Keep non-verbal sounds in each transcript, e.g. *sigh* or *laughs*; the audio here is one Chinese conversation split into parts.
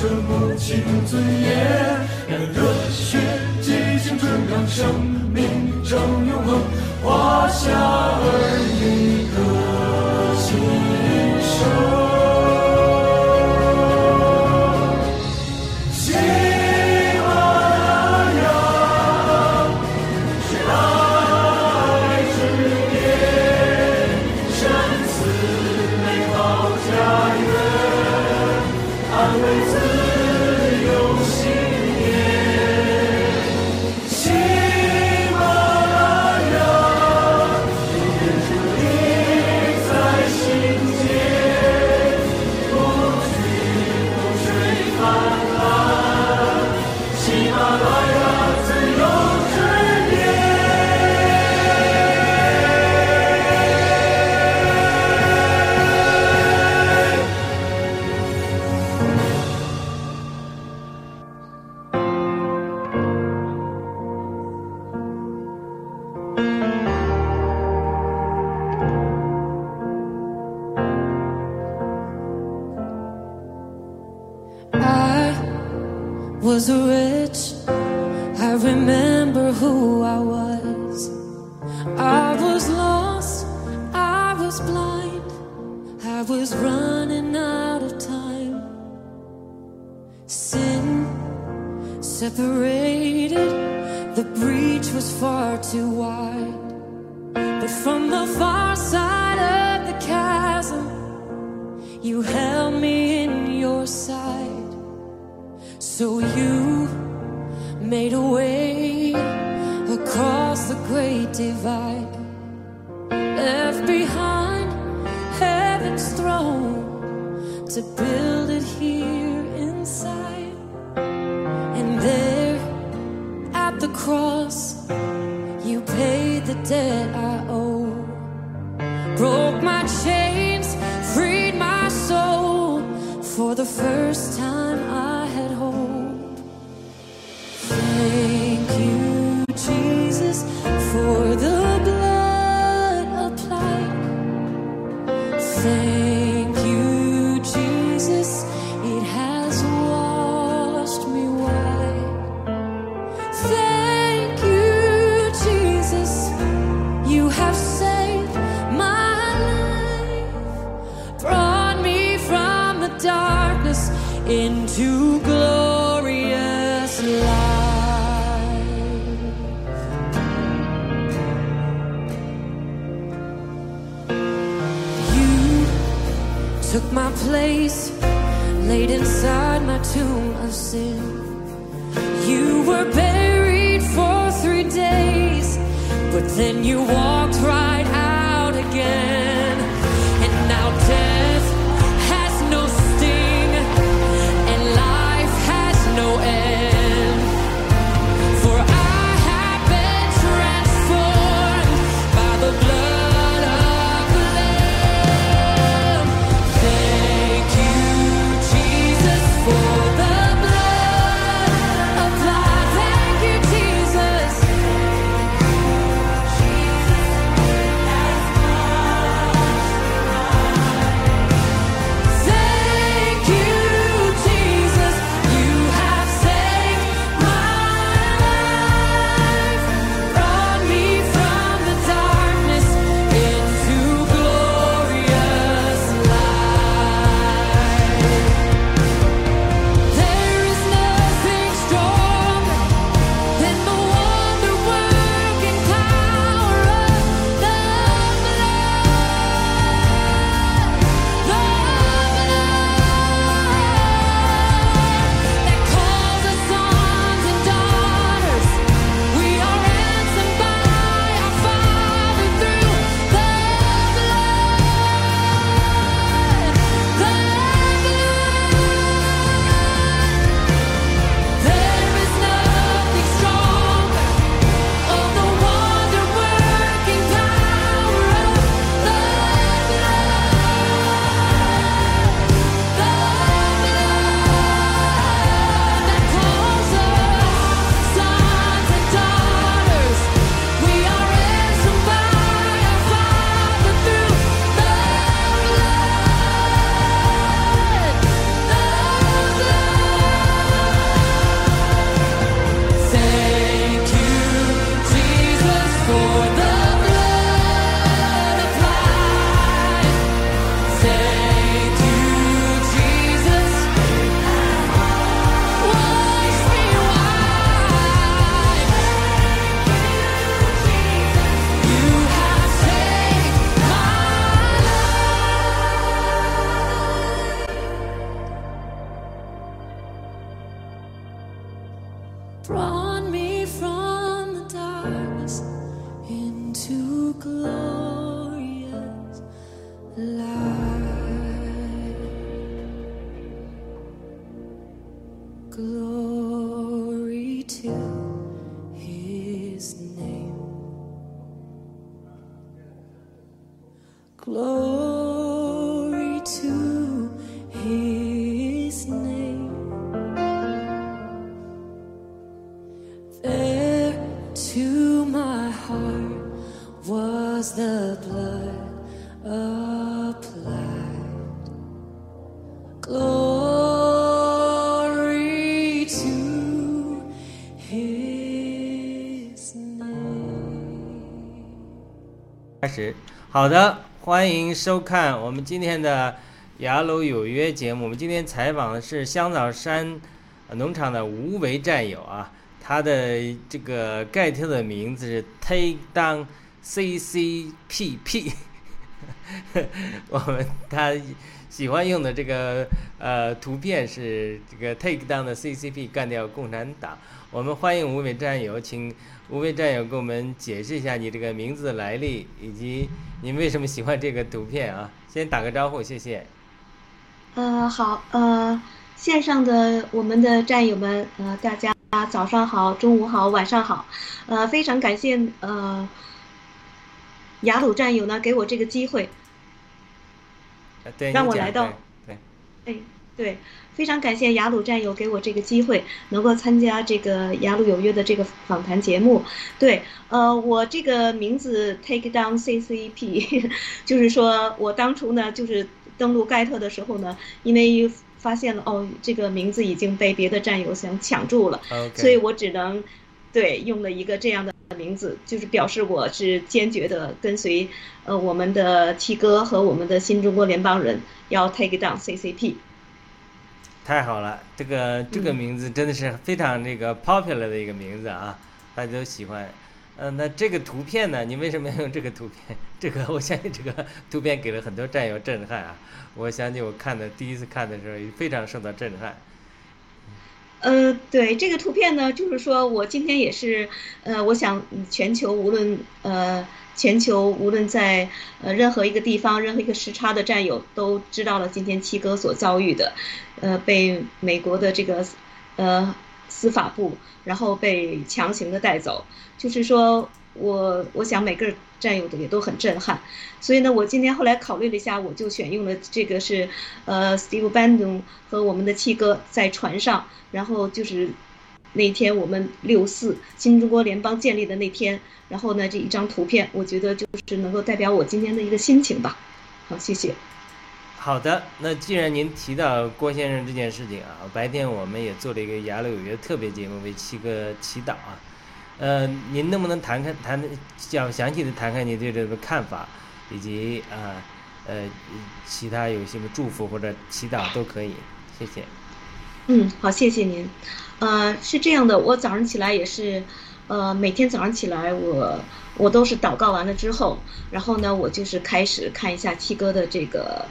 这母亲尊严。to build it here inside. And there at the cross, you paid the debt. then you walk Glory to his name. There to my heart was the blood applied. Glory to his name. 开始，好的， 欢迎收看我们今天的《雅鲁有约》节目。我们今天采访的是香草山农场的无为战友啊，他的这个盖特的名字是 Take Down CCPP。*laughs* 我们他喜欢用的这个呃图片是这个 Take Down 的 CCP 干掉共产党。我们欢迎五位战友，请五位战友给我们解释一下你这个名字的来历，以及您为什么喜欢这个图片啊？先打个招呼，谢谢。呃，好，呃，线上的我们的战友们，呃，大家早上好，中午好，晚上好，呃，非常感谢呃雅鲁战友呢给我这个机会，让我来到对哎，对，非常感谢雅鲁战友给我这个机会，能够参加这个雅鲁有约的这个访谈节目。对，呃，我这个名字 Take Down CCP，*laughs* 就是说我当初呢，就是登录盖特的时候呢，因为发现了哦，这个名字已经被别的战友想抢注了所以我只能对用了一个这样的名字，就是表示我是坚决的跟随呃我们的七哥和我们的新中国联邦人要 take down CCP。太好了，这个这个嗯名字真的是非常这个 popular 的一个名字啊，大家都喜欢。嗯、那这个图片呢？你为什么要用这个图片？*laughs* 这个我相信这个图片给了很多战友震撼啊！我想起我看的第一次看的时候，也非常受到震撼。呃，对这个图片呢，就是说我今天也是，呃，我想全球无论呃全球无论在呃任何一个地方、任何一个时差的战友都知道了今天七哥所遭遇的，呃，被美国的这个呃司法部然后被强行的带走，就是说我我想每个战友的也都很震撼，所以呢，我今天后来考虑了一下，我就选用了这个是呃 Steve Bannon 和我们的七哥在船上。然后就是那天我们六四新中国联邦建立的那天，然后呢这一张图片，我觉得就是能够代表我今天的一个心情吧。好，谢谢。好的，那既然您提到郭先生这件事情啊，白天我们也做了一个雅鲁有约特别节目，为七哥祈祷啊。呃，您能不能谈看谈讲详细的谈谈你对这个看法，以及啊呃其他有什么祝福或者祈祷都可以，谢谢。嗯，好，谢谢您。呃，是这样的，我早上起来也是，呃，每天早上起来我我都是祷告完了之后，然后呢，我就是开始看一下七哥的这个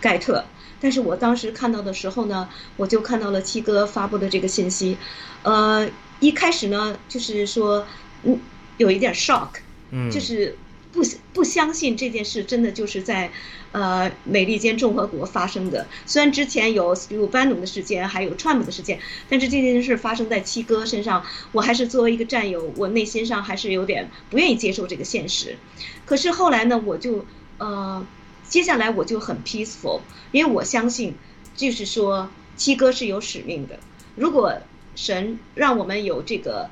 盖特。但是我当时看到的时候呢，我就看到了七哥发布的这个信息，呃，一开始呢，就是说，嗯，有一点 shock，嗯，就是不不相信这件事真的就是在，呃，美利坚共和国发生的。虽然之前有斯蒂夫班农的事件，还有川普的事件，但是这件事发生在七哥身上，我还是作为一个战友，我内心上还是有点不愿意接受这个现实。可是后来呢，我就呃，接下来我就很 peaceful，因为我相信，就是说七哥是有使命的。如果神让我们有这个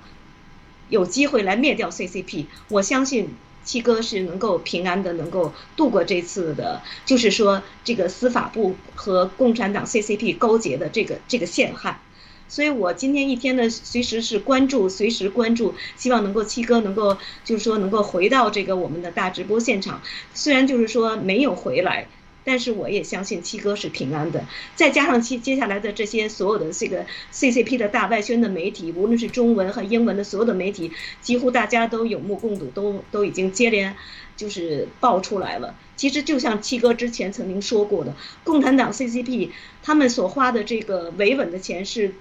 有机会来灭掉 CCP，我相信七哥是能够平安的，能够度过这次的，就是说这个司法部和共产党 CCP 勾结的这个这个陷害。所以我今天一天呢，随时是关注，随时关注，希望能够七哥能够就是说能够回到这个我们的大直播现场。虽然就是说没有回来，但是我也相信七哥是平安的。再加上七接下来的这些所有的这个 CCP 的大外宣的媒体，无论是中文和英文的所有的媒体，几乎大家都有目共睹，都都已经接连就是爆出来了。其实就像七哥之前曾经说过的，共产党 CCP 他们所花的这个维稳的钱是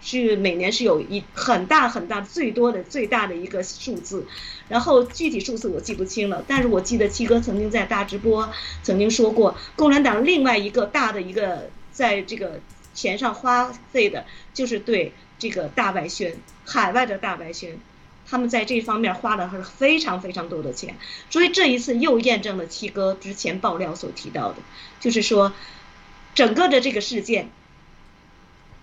是每年是有一很大很大最多的最大的一个数字，然后具体数字我记不清了，但是我记得七哥曾经在大直播曾经说过，共产党另外一个大的一个在这个钱上花费的就是对这个大外宣，海外的大外宣。他们在这方面花了非常非常多的钱，所以这一次又验证了七哥之前爆料所提到的，就是说，整个的这个事件，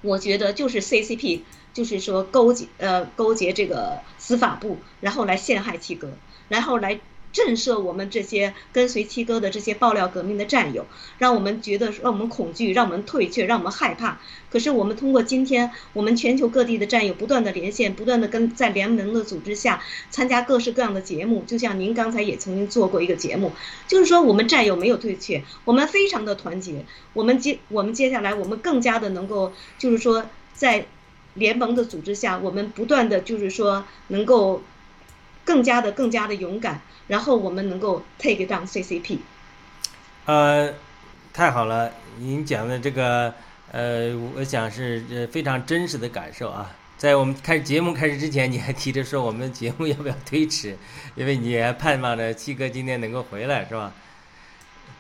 我觉得就是 CCP，就是说勾结呃勾结这个司法部，然后来陷害七哥，然后来。震慑我们这些跟随七哥的这些爆料革命的战友，让我们觉得让我们恐惧，让我们退却，让我们害怕。可是我们通过今天我们全球各地的战友不断的连线，不断的跟在联盟的组织下参加各式各样的节目，就像您刚才也曾经做过一个节目，就是说我们战友没有退却，我们非常的团结。我们接我们接下来我们更加的能够，就是说在联盟的组织下，我们不断的就是说能够更加的更加的勇敢。然后我们能够 take down CCP。呃，太好了，您讲的这个，呃，我想是呃非常真实的感受啊。在我们开始节目开始之前，你还提着说我们节目要不要推迟，因为你还盼望着七哥今天能够回来，是吧？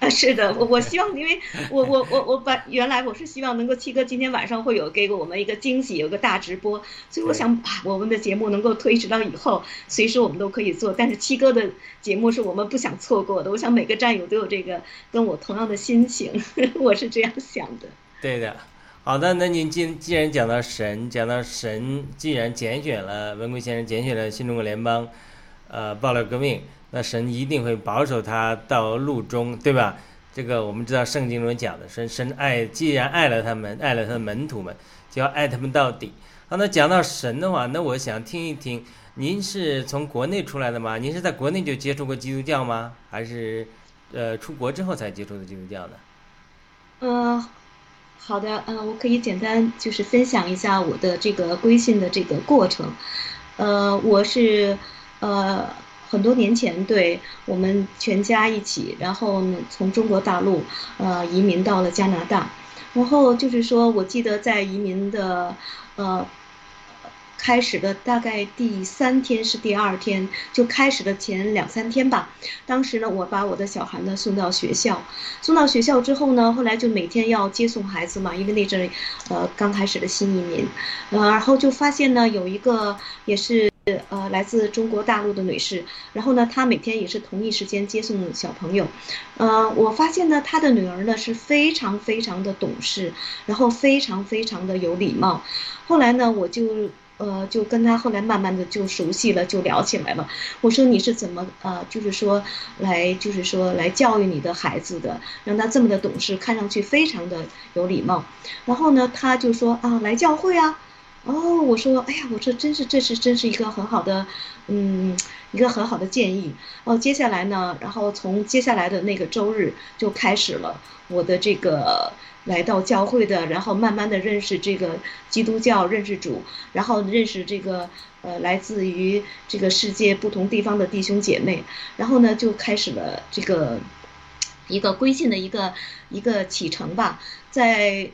啊，*laughs* 是的，我我希望，因为我我我我把原来我是希望能够七哥今天晚上会有给我们一个惊喜，有个大直播，所以我想把，我们的节目能够推迟到以后，随时我们都可以做。但是七哥的节目是我们不想错过的，我想每个战友都有这个跟我同样的心情，*laughs* 我是这样想的。对的，好的，那您既既然讲到神，讲到神，既然拣选了文贵先生，拣选了新中国联邦，呃，爆料革命。那神一定会保守他到路中，对吧？这个我们知道圣经中讲的，神神爱，既然爱了他们，爱了他的门徒们，就要爱他们到底。好，那讲到神的话，那我想听一听，您是从国内出来的吗？您是在国内就接触过基督教吗？还是，呃，出国之后才接触的基督教呢？呃，好的，嗯，我可以简单就是分享一下我的这个归信的这个过程。呃，我是，呃。很多年前，对我们全家一起，然后呢，从中国大陆呃移民到了加拿大，然后就是说，我记得在移民的呃开始的大概第三天是第二天就开始的前两三天吧。当时呢，我把我的小孩呢送到学校，送到学校之后呢，后来就每天要接送孩子嘛，因为那阵呃刚开始的新移民，呃，然后就发现呢有一个也是。呃，来自中国大陆的女士，然后呢，她每天也是同一时间接送小朋友，呃，我发现呢，她的女儿呢是非常非常的懂事，然后非常非常的有礼貌。后来呢，我就呃就跟她后来慢慢的就熟悉了，就聊起来了。我说你是怎么呃，就是说来就是说来教育你的孩子的，让他这么的懂事，看上去非常的有礼貌。然后呢，他就说啊，来教会啊。哦，我说，哎呀，我说真是，这是真是一个很好的，嗯，一个很好的建议。哦，接下来呢，然后从接下来的那个周日就开始了我的这个来到教会的，然后慢慢的认识这个基督教，认识主，然后认识这个呃来自于这个世界不同地方的弟兄姐妹，然后呢就开始了这个一个归信的一个一个启程吧，在。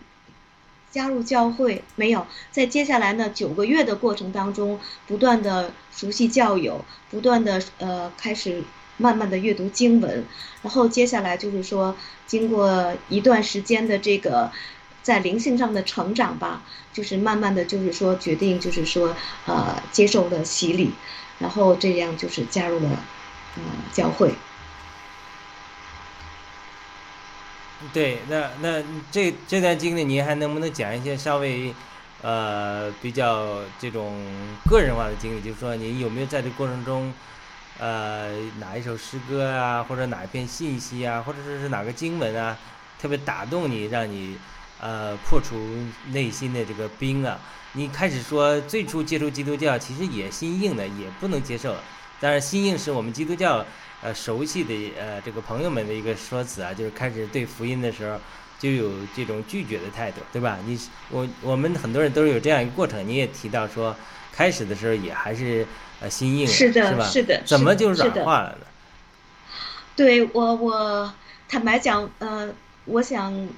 加入教会没有？在接下来呢九个月的过程当中，不断的熟悉教友，不断的呃开始慢慢的阅读经文，然后接下来就是说，经过一段时间的这个在灵性上的成长吧，就是慢慢的就是说决定就是说呃接受了洗礼，然后这样就是加入了呃教会。对，那那这这段经历，您还能不能讲一些稍微，呃，比较这种个人化的经历？就是说，您有没有在这过程中，呃，哪一首诗歌啊，或者哪一篇信息啊，或者说是哪个经文啊，特别打动你，让你呃破除内心的这个冰啊？你开始说最初接触基督教，其实也心硬的，也不能接受。当然，心硬是我们基督教。呃，熟悉的呃，这个朋友们的一个说辞啊，就是开始对福音的时候，就有这种拒绝的态度，对吧？你我我们很多人都是有这样一个过程。你也提到说，开始的时候也还是呃心硬，是的，是吧？是的，怎么就软化了呢？对我，我坦白讲，呃，我想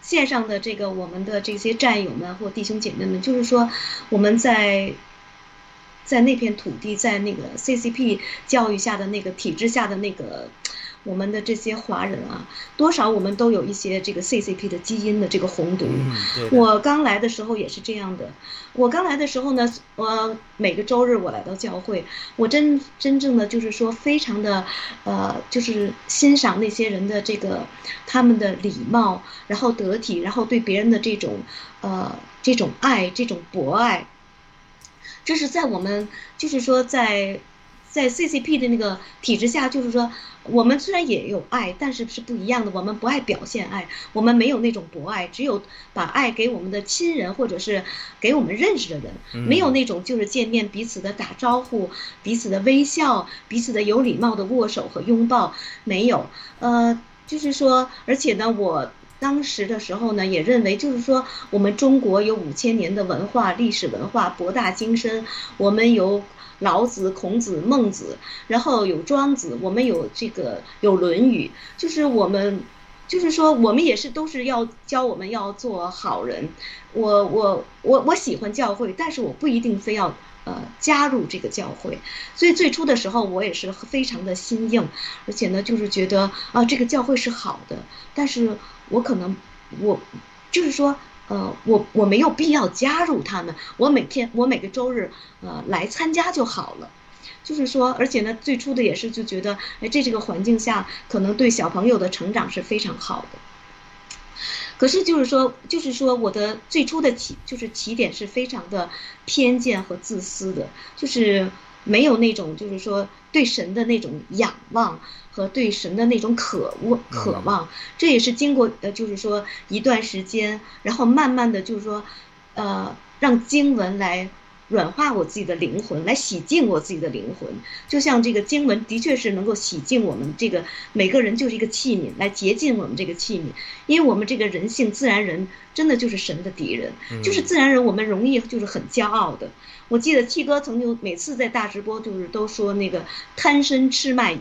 线上的这个我们的这些战友们或弟兄姐妹们，就是说我们在在那片土地，在那个 CCP 教育下的那个体制下的那个。我们的这些华人啊，多少我们都有一些这个 CCP 的基因的这个红毒。嗯，我刚来的时候也是这样的。我刚来的时候呢，我每个周日我来到教会，我真真正的就是说非常的，呃，就是欣赏那些人的这个他们的礼貌，然后得体，然后对别人的这种呃这种爱，这种博爱。这是在我们就是说在在 CCP 的那个体制下，就是说。我们虽然也有爱，但是是不一样的。我们不爱表现爱，我们没有那种博爱，只有把爱给我们的亲人或者是给我们认识的人，没有那种就是见面彼此的打招呼、彼此的微笑、彼此的有礼貌的握手和拥抱，没有。呃，就是说，而且呢，我当时的时候呢，也认为就是说，我们中国有五千年的文化历史文化博大精深，我们有。老子、孔子、孟子，然后有庄子，我们有这个有《论语》，就是我们，就是说我们也是都是要教我们要做好人。我我我我喜欢教会，但是我不一定非要呃加入这个教会。所以最初的时候我也是非常的心硬，而且呢就是觉得啊这个教会是好的，但是我可能我就是说。呃，我我没有必要加入他们，我每天我每个周日呃来参加就好了，就是说，而且呢，最初的也是就觉得，哎，这这个环境下可能对小朋友的成长是非常好的。可是就是说，就是说，我的最初的起就是起点是非常的偏见和自私的，就是没有那种就是说对神的那种仰望。和对神的那种渴望，渴望，这也是经过呃，就是说一段时间，然后慢慢的就是说，呃，让经文来软化我自己的灵魂，来洗净我自己的灵魂。就像这个经文的确是能够洗净我们这个每个人就是一个器皿，来洁净我们这个器皿。因为我们这个人性自然人真的就是神的敌人，就是自然人，我们容易就是很骄傲的。我记得七哥曾经每次在大直播就是都说那个贪生吃麦仪。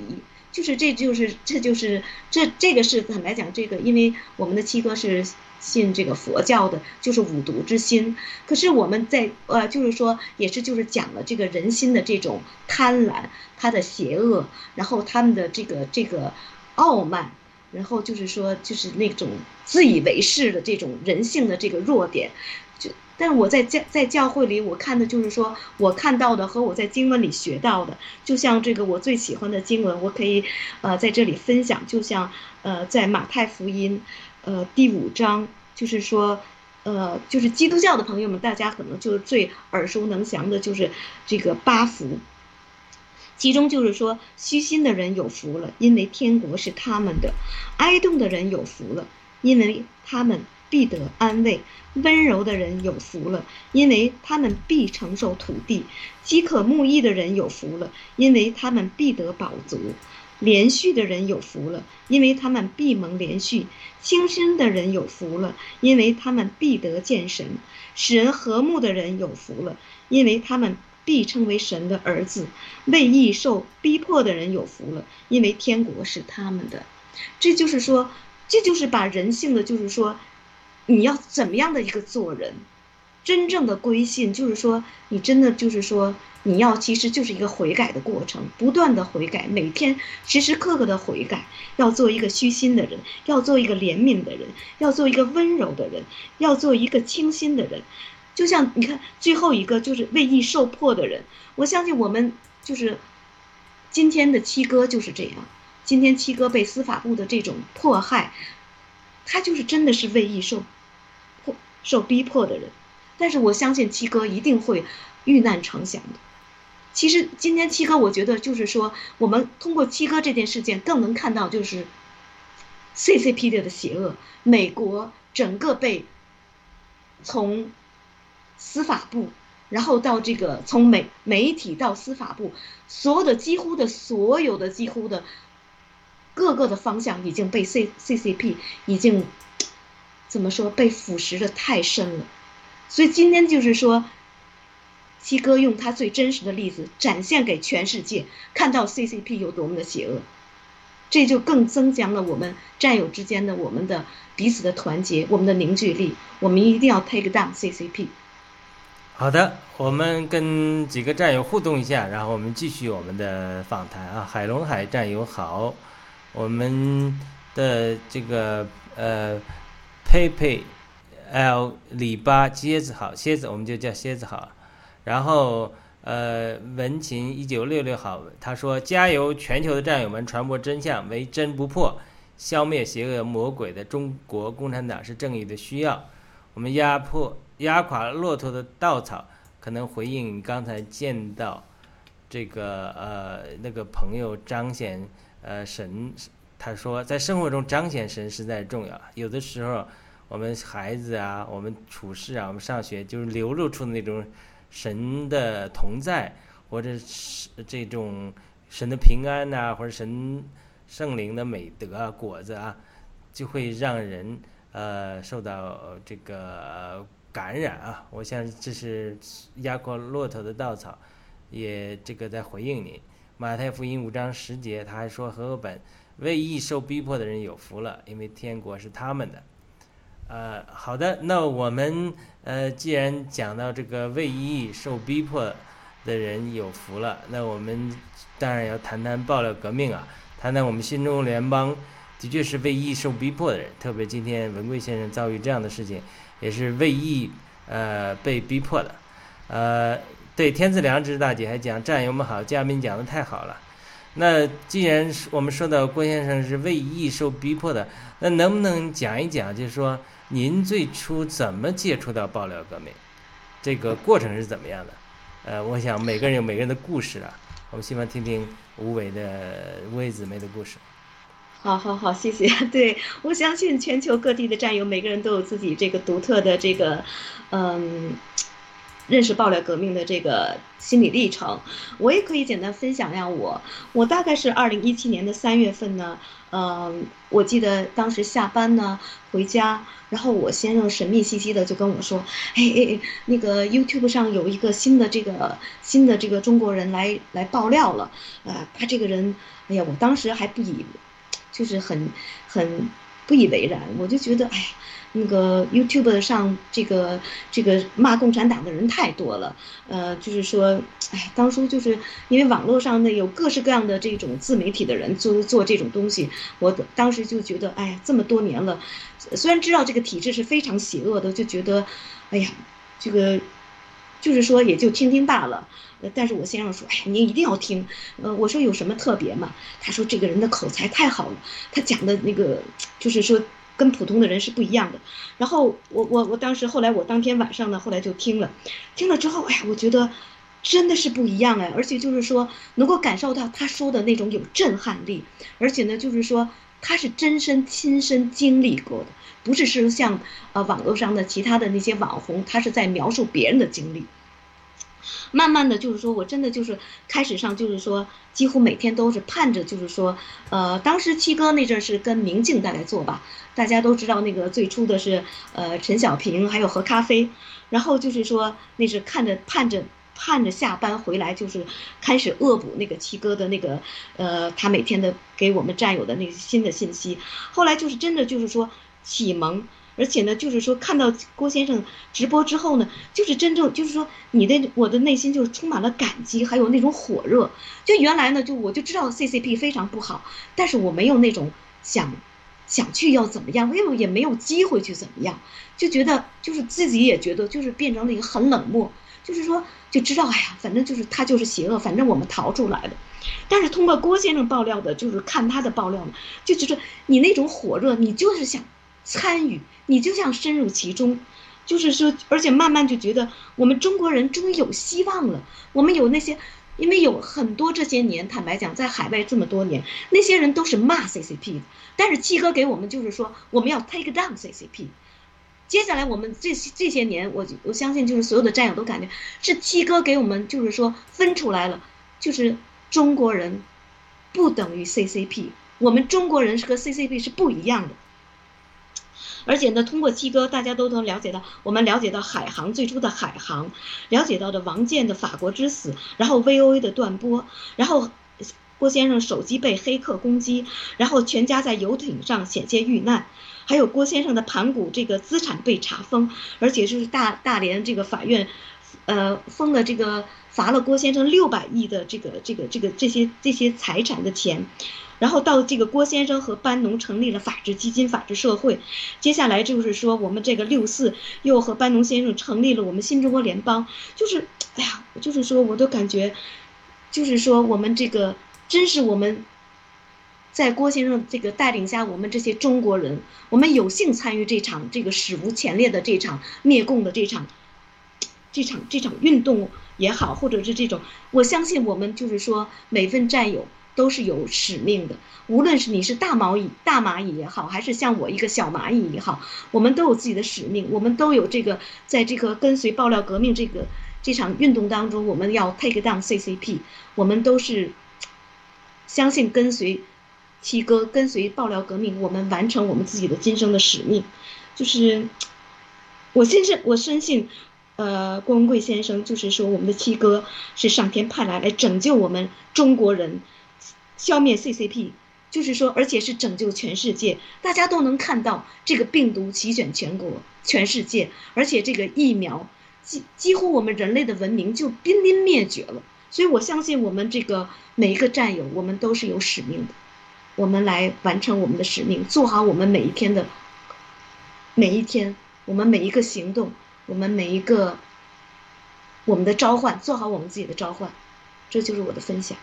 就是，这就是，这就是，这这个是坦白讲，这个因为我们的七哥是信这个佛教的，就是五毒之心。可是我们在呃，就是说，也是就是讲了这个人心的这种贪婪，他的邪恶，然后他们的这个这个傲慢，然后就是说，就是那种自以为是的这种人性的这个弱点。但是我在教在教会里，我看的就是说我看到的和我在经文里学到的，就像这个我最喜欢的经文，我可以，呃，在这里分享。就像呃，在马太福音，呃，第五章，就是说，呃，就是基督教的朋友们，大家可能就最耳熟能详的，就是这个八福。其中就是说，虚心的人有福了，因为天国是他们的；哀痛的人有福了，因为他们。必得安慰，温柔的人有福了，因为他们必承受土地；饥渴慕义的人有福了，因为他们必得饱足；连续的人有福了，因为他们必蒙连续；轻生的人有福了，因为他们必得见神；使人和睦的人有福了，因为他们必称为神的儿子；为义受逼迫的人有福了，因为天国是他们的。这就是说，这就是把人性的，就是说。你要怎么样的一个做人？真正的归信，就是说，你真的就是说，你要其实就是一个悔改的过程，不断的悔改，每天时时刻刻的悔改，要做一个虚心的人，要做一个怜悯的人，要做一个温柔的人，要做一个清新的人。就像你看最后一个，就是为义受迫的人。我相信我们就是今天的七哥就是这样，今天七哥被司法部的这种迫害。他就是真的是为义受迫、受逼迫的人，但是我相信七哥一定会遇难成祥的。其实今天七哥，我觉得就是说，我们通过七哥这件事件，更能看到就是 CCP 的的邪恶。美国整个被从司法部，然后到这个从媒媒体到司法部，所有的几乎的所有的几乎的。各个的方向已经被 C C C P 已经怎么说被腐蚀的太深了，所以今天就是说，七哥用他最真实的例子展现给全世界，看到 C C P 有多么的邪恶。这就更增强了我们战友之间的我们的彼此的团结，我们的凝聚力。我们一定要 take down CCP。好的，我们跟几个战友互动一下，然后我们继续我们的访谈啊。海龙海战友好，我们的这个呃佩佩 L 里巴蝎子好，蝎子我们就叫蝎子好。然后呃文琴一九六六好，他说加油，全球的战友们，传播真相，唯真不破，消灭邪恶魔鬼的中国共产党是正义的需要。我们压迫压垮骆驼的稻草，可能回应刚才见到这个呃那个朋友彰显呃神，他说在生活中彰显神实在重要。有的时候我们孩子啊，我们处事啊，我们上学就是流露出那种神的同在，或者是这种神的平安呐、或者神圣灵的美德啊果子啊，就会让人。呃，受到这个感染啊，我想这是压过骆驼的稻草，也这个在回应你。马太福音五章十节，他还说和本为义受逼迫的人有福了，因为天国是他们的。呃，好的，那我们呃既然讲到这个为义受逼迫的人有福了，那我们当然要谈谈爆料革命啊，谈谈我们新中联邦。的确是为义受逼迫的人，特别今天文贵先生遭遇这样的事情，也是为义呃被逼迫的。呃，对，天赐良知大姐还讲战友们好，嘉宾讲的太好了。那既然我们说到郭先生是为义受逼迫的，那能不能讲一讲，就是说您最初怎么接触到爆料革命，这个过程是怎么样的？呃，我想每个人有每个人的故事啊，我们希望听听吴伟的吴伟姊妹的故事。好好好，谢谢。*laughs* 对我相信全球各地的战友，每个人都有自己这个独特的这个，嗯，认识爆料革命的这个心理历程。我也可以简单分享一下我，我大概是二零一七年的三月份呢，嗯，我记得当时下班呢回家，然后我先生神秘兮兮的就跟我说，哎哎哎，那个 YouTube 上有一个新的这个新的这个中国人来来爆料了，呃，他这个人，哎呀，我当时还不以。就是很很不以为然，我就觉得，哎呀，那个 YouTube 上这个这个骂共产党的人太多了，呃，就是说，哎，当初就是因为网络上呢有各式各样的这种自媒体的人做做这种东西，我当时就觉得，哎呀，这么多年了，虽然知道这个体制是非常邪恶的，就觉得，哎呀，这个就是说也就听听罢了。但是我先生说，哎，您一定要听。呃，我说有什么特别吗？他说这个人的口才太好了，他讲的那个就是说跟普通的人是不一样的。然后我我我当时后来我当天晚上呢，后来就听了，听了之后，哎呀，我觉得真的是不一样哎，而且就是说能够感受到他说的那种有震撼力，而且呢，就是说他是真身亲身经历过的，不是说像呃网络上的其他的那些网红，他是在描述别人的经历。慢慢的就是说，我真的就是开始上就是说，几乎每天都是盼着，就是说，呃，当时七哥那阵是跟明镜在来做吧，大家都知道那个最初的是呃陈小平还有喝咖啡，然后就是说那是看着盼着盼着下班回来就是开始恶补那个七哥的那个呃他每天的给我们战友的那些新的信息，后来就是真的就是说启蒙。而且呢，就是说看到郭先生直播之后呢，就是真正就是说你的我的内心就是充满了感激，还有那种火热。就原来呢，就我就知道 CCP 非常不好，但是我没有那种想想去要怎么样，因为也没有机会去怎么样，就觉得就是自己也觉得就是变成了一个很冷漠，就是说就知道哎呀，反正就是他就是邪恶，反正我们逃出来了。但是通过郭先生爆料的，就是看他的爆料呢，就觉得你那种火热，你就是想。参与，你就像深入其中，就是说，而且慢慢就觉得我们中国人终于有希望了。我们有那些，因为有很多这些年，坦白讲，在海外这么多年，那些人都是骂 CCP 的。但是七哥给我们就是说，我们要 take down CCP。接下来我们这这些年，我我相信就是所有的战友都感觉是七哥给我们就是说分出来了，就是中国人不等于 CCP，我们中国人是和 CCP 是不一样的。而且呢，通过七哥，大家都能了解到，我们了解到海航最初的海航，了解到的王健的法国之死，然后 VOA 的断播，然后，郭先生手机被黑客攻击，然后全家在游艇上险些遇难，还有郭先生的盘古这个资产被查封，而且就是大大连这个法院，呃，封了这个罚了郭先生六百亿的这个这个这个这些这些财产的钱。然后到这个郭先生和班农成立了法治基金、法治社会，接下来就是说我们这个六四又和班农先生成立了我们新中国联邦，就是哎呀，就是说我都感觉，就是说我们这个真是我们，在郭先生这个带领下，我们这些中国人，我们有幸参与这场这个史无前例的这场灭共的这场，这场这场运动也好，或者是这种，我相信我们就是说每份战友。都是有使命的，无论是你是大蚂蚁、大蚂蚁也好，还是像我一个小蚂蚁也好，我们都有自己的使命，我们都有这个，在这个跟随爆料革命这个这场运动当中，我们要 take down CCP，我们都是相信跟随七哥，跟随爆料革命，我们完成我们自己的今生的使命，就是我深信，我深信。呃，郭文贵先生就是说，我们的七哥是上天派来来拯救我们中国人。消灭 CCP，就是说，而且是拯救全世界，大家都能看到这个病毒席卷全国、全世界，而且这个疫苗几几乎我们人类的文明就濒临灭绝了。所以我相信我们这个每一个战友，我们都是有使命的，我们来完成我们的使命，做好我们每一天的每一天，我们每一个行动，我们每一个我们的召唤，做好我们自己的召唤，这就是我的分享。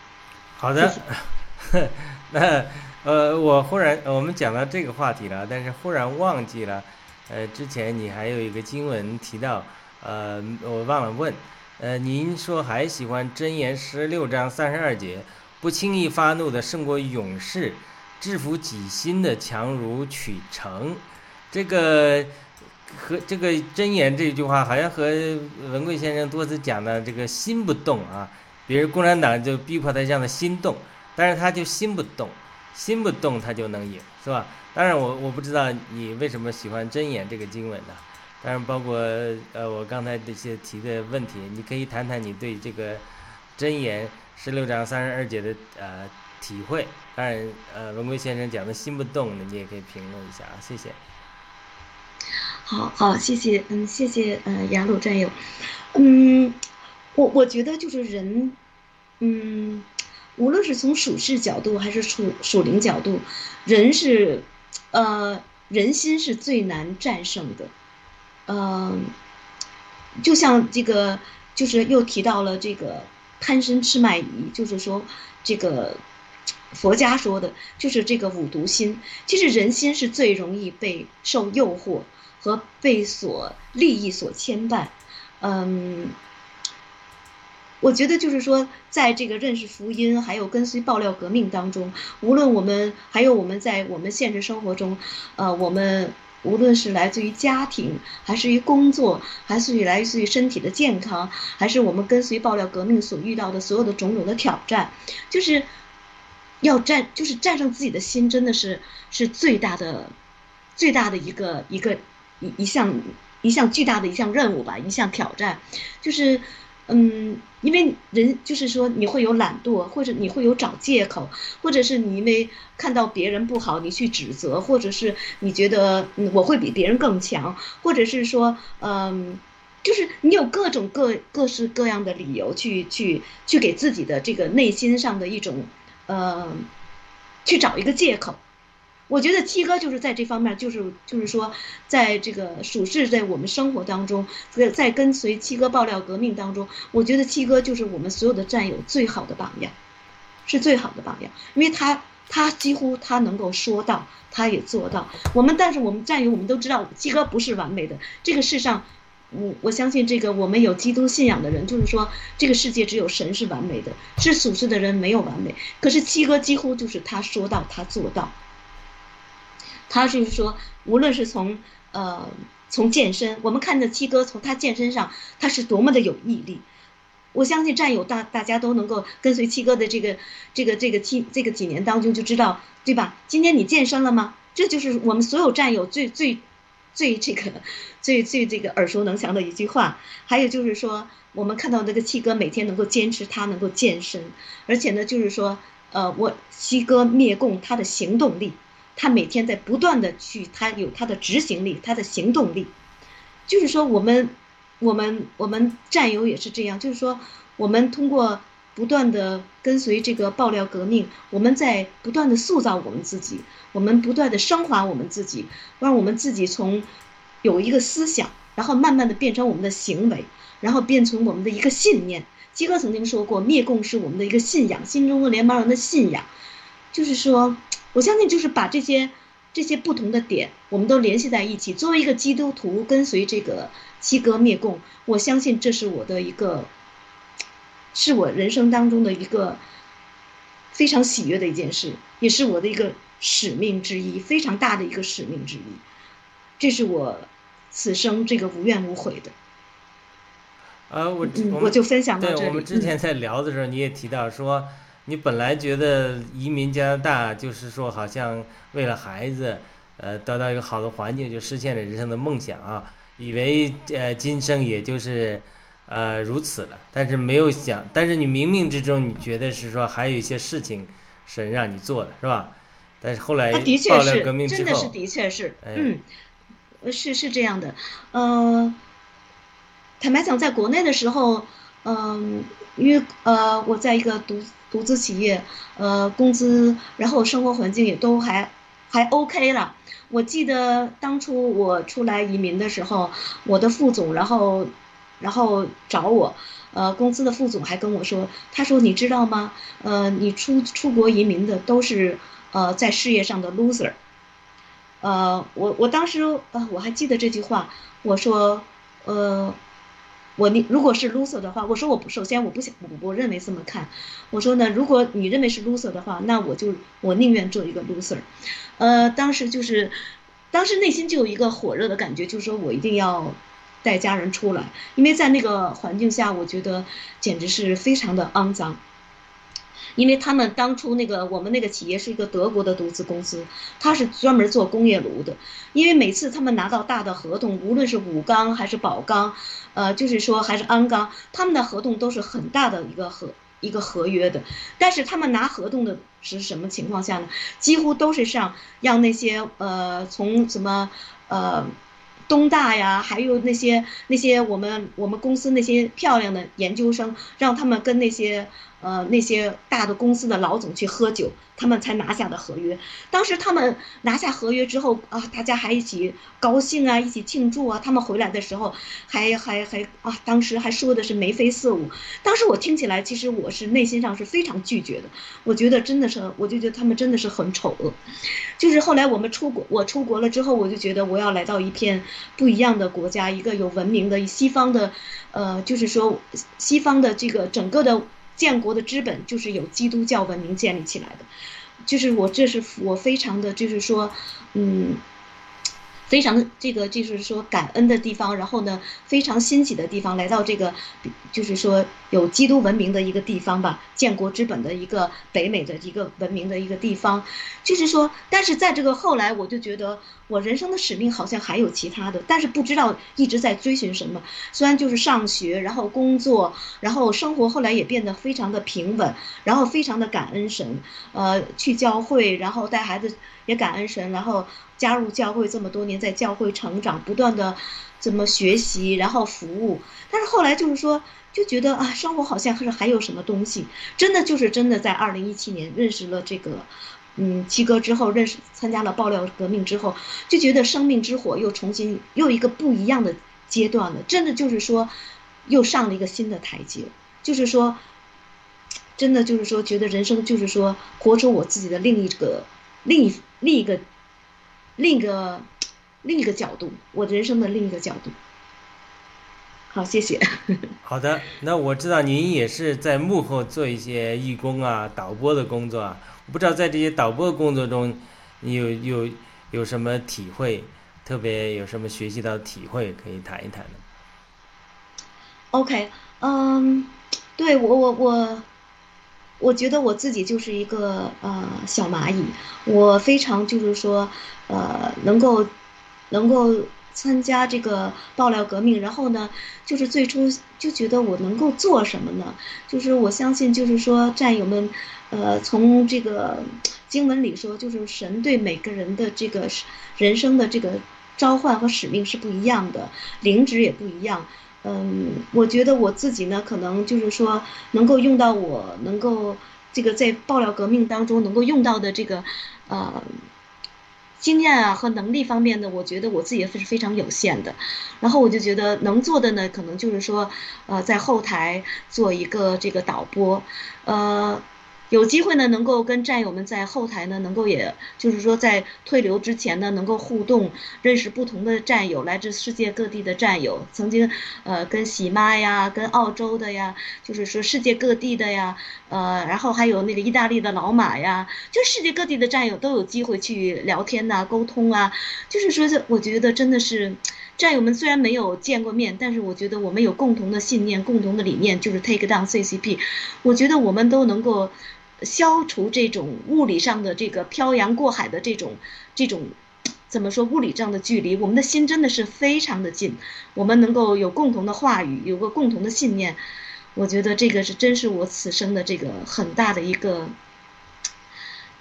好的。*laughs* 那呃，我忽然我们讲到这个话题了，但是忽然忘记了，呃，之前你还有一个经文提到，呃，我忘了问，呃，您说还喜欢箴言十六章三十二节，不轻易发怒的胜过勇士，制服己心的强如取城，这个和这个箴言这句话好像和文贵先生多次讲的这个心不动啊，比如共产党就逼迫他这样的心动。但是他就心不动，心不动他就能赢，是吧？当然我我不知道你为什么喜欢真言这个经文呢？当然包括呃我刚才这些提的问题，你可以谈谈你对这个真言十六章三十二节的呃体会。当然呃龙龟先生讲的心不动的，你也可以评论一下啊，谢谢。好好谢谢嗯谢谢呃雅鲁战友，嗯我我觉得就是人嗯。无论是从属世角度还是属属灵角度，人是，呃，人心是最难战胜的，嗯，就像这个，就是又提到了这个贪生吃麦仪，就是说这个佛家说的，就是这个五毒心。其实人心是最容易被受诱惑和被所利益所牵绊，嗯。我觉得就是说，在这个认识福音，还有跟随爆料革命当中，无论我们还有我们在我们现实生活中，呃，我们无论是来自于家庭，还是于工作，还是于来自于身体的健康，还是我们跟随爆料革命所遇到的所有的种种的挑战，就是要战，就是战胜自己的心，真的是是最大的、最大的一个一个一一项一项巨大的一项任务吧，一项挑战，就是。嗯，因为人就是说你会有懒惰，或者你会有找借口，或者是你因为看到别人不好，你去指责，或者是你觉得我会比别人更强，或者是说，嗯，就是你有各种各各式各样的理由去去去给自己的这个内心上的一种，呃，去找一个借口。我觉得七哥就是在这方面，就是就是说，在这个属实在我们生活当中，在在跟随七哥爆料革命当中，我觉得七哥就是我们所有的战友最好的榜样，是最好的榜样，因为他他几乎他能够说到，他也做到。我们但是我们战友我们都知道，七哥不是完美的。这个世上，我我相信这个我们有基督信仰的人，就是说这个世界只有神是完美的，是属实的人没有完美。可是七哥几乎就是他说到，他做到。他就是说，无论是从呃从健身，我们看着七哥从他健身上，他是多么的有毅力。我相信战友大大家都能够跟随七哥的这个这个这个七这个几年当中就知道，对吧？今天你健身了吗？这就是我们所有战友最最最这个最最这个耳熟能详的一句话。还有就是说，我们看到那个七哥每天能够坚持，他能够健身，而且呢，就是说。呃，我七哥灭共他的行动力，他每天在不断的去，他有他的执行力，他的行动力，就是说我们，我们我们战友也是这样，就是说我们通过不断的跟随这个爆料革命，我们在不断的塑造我们自己，我们不断的升华我们自己，让我们自己从有一个思想，然后慢慢的变成我们的行为，然后变成我们的一个信念。基哥曾经说过，灭共是我们的一个信仰，新中国联邦人的信仰。就是说，我相信，就是把这些这些不同的点，我们都联系在一起。作为一个基督徒，跟随这个七哥灭共，我相信这是我的一个，是我人生当中的一个非常喜悦的一件事，也是我的一个使命之一，非常大的一个使命之一。这是我此生这个无怨无悔的。呃，我嗯，我我就分享到这里。我们之前在聊的时候，你也提到说，你本来觉得移民加拿大就是说，好像为了孩子，呃，得到一个好的环境，就实现了人生的梦想啊，以为呃今生也就是呃如此了，但是没有想，但是你冥冥之中你觉得是说还有一些事情神让你做的是吧？但是后来啊，的确爆料是革命，之真的是，的确是，哎嗯，呃是是这样的，呃，坦白讲，在国内的时候，嗯、因为呃我在一个独独资企业，呃工资，然后生活环境也都还还 OK 了。我记得当初我出来移民的时候，我的副总，然后然后找我，呃，公司的副总还跟我说，他说你知道吗？呃，你出出国移民的都是呃在事业上的 loser。呃，我我当时呃我还记得这句话，我说，呃，我你如果是 loser 的话，我说我不首先我不想我我认为这么看，我说呢，如果你认为是 loser 的话，那我就我宁愿做一个 loser。呃，当时就是，当时内心就有一个火热的感觉，就是说我一定要带家人出来，因为在那个环境下，我觉得简直是非常的肮脏。因为他们当初那个我们那个企业是一个德国的独资公司，他是专门做工业炉的。因为每次他们拿到大的合同，无论是武钢还是宝钢，呃，就是说还是鞍钢，他们的合同都是很大的一个合一个合约的。但是他们拿合同的是什么情况下呢？几乎都是上让那些呃从什么呃。东大呀，还有那些那些我们我们公司那些漂亮的研究生，让他们跟那些呃那些大的公司的老总去喝酒，他们才拿下的合约。当时他们拿下合约之后啊，大家还一起高兴啊，一起庆祝啊。他们回来的时候还还还啊，当时还说的是眉飞色舞。当时我听起来，其实我是内心上是非常拒绝的。我觉得真的是，我就觉得他们真的是很丑恶。就是后来我们出国，我出国了之后，我就觉得我要来到一片不一样的国家，一个有文明的西方的，呃，就是说西方的这个整个的建国的资本，就是有基督教文明建立起来的。就是我这是我非常的就是说，嗯。非常的这个就是说感恩的地方，然后呢，非常欣喜的地方，来到这个就是说有基督文明的一个地方吧，建国之本的一个北美的一个文明的一个地方，就是说，但是在这个后来，我就觉得我人生的使命好像还有其他的，但是不知道一直在追寻什么。虽然就是上学，然后工作，然后生活，后来也变得非常的平稳，然后非常的感恩神，呃，去教会，然后带孩子也感恩神，然后加入教会这么多年，在教会成长，不断的怎么学习，然后服务。但是后来就是说，就觉得啊，生活好像是还有什么东西，真的就是真的在二零一七年认识了这个。嗯，七哥之后认识参加了爆料革命之后，就觉得生命之火又重新又一个不一样的阶段了，真的就是说，又上了一个新的台阶，就是说，真的就是说，觉得人生就是说，活出我自己的另一个另一另一个另一个另一个角度，我人生的另一个角度。好，谢谢。*laughs* 好的，那我知道您也是在幕后做一些义工啊、导播的工作啊。我不知道在这些导播工作中，你有有有什么体会？特别有什么学习到的体会可以谈一谈的？OK，嗯，对我我我，我觉得我自己就是一个呃小蚂蚁，我非常就是说呃能够能够参加这个爆料革命，然后呢，就是最初就觉得我能够做什么呢？就是我相信，就是说战友们，呃，从这个经文里说，就是神对每个人的这个人生的这个召唤和使命是不一样的，灵职也不一样。嗯，我觉得我自己呢，可能就是说能够用到我能够这个在爆料革命当中能够用到的这个，呃。经验啊和能力方面呢，我觉得我自己也是非常有限的，然后我就觉得能做的呢，可能就是说，呃，在后台做一个这个导播，呃。有机会呢，能够跟战友们在后台呢，能够也就是说在退流之前呢，能够互动，认识不同的战友，来自世界各地的战友，曾经呃跟喜妈呀，跟澳洲的呀，就是说世界各地的呀，呃，然后还有那个意大利的老马呀，就世界各地的战友都有机会去聊天呐，沟通啊，就是说这我觉得真的是，战友们虽然没有见过面，但是我觉得我们有共同的信念，共同的理念，就是 take down CCP，我觉得我们都能够。消除这种物理上的这个漂洋过海的这种这种怎么说物理上的距离，我们的心真的是非常的近，我们能够有共同的话语，有个共同的信念，我觉得这个是真是我此生的这个很大的一个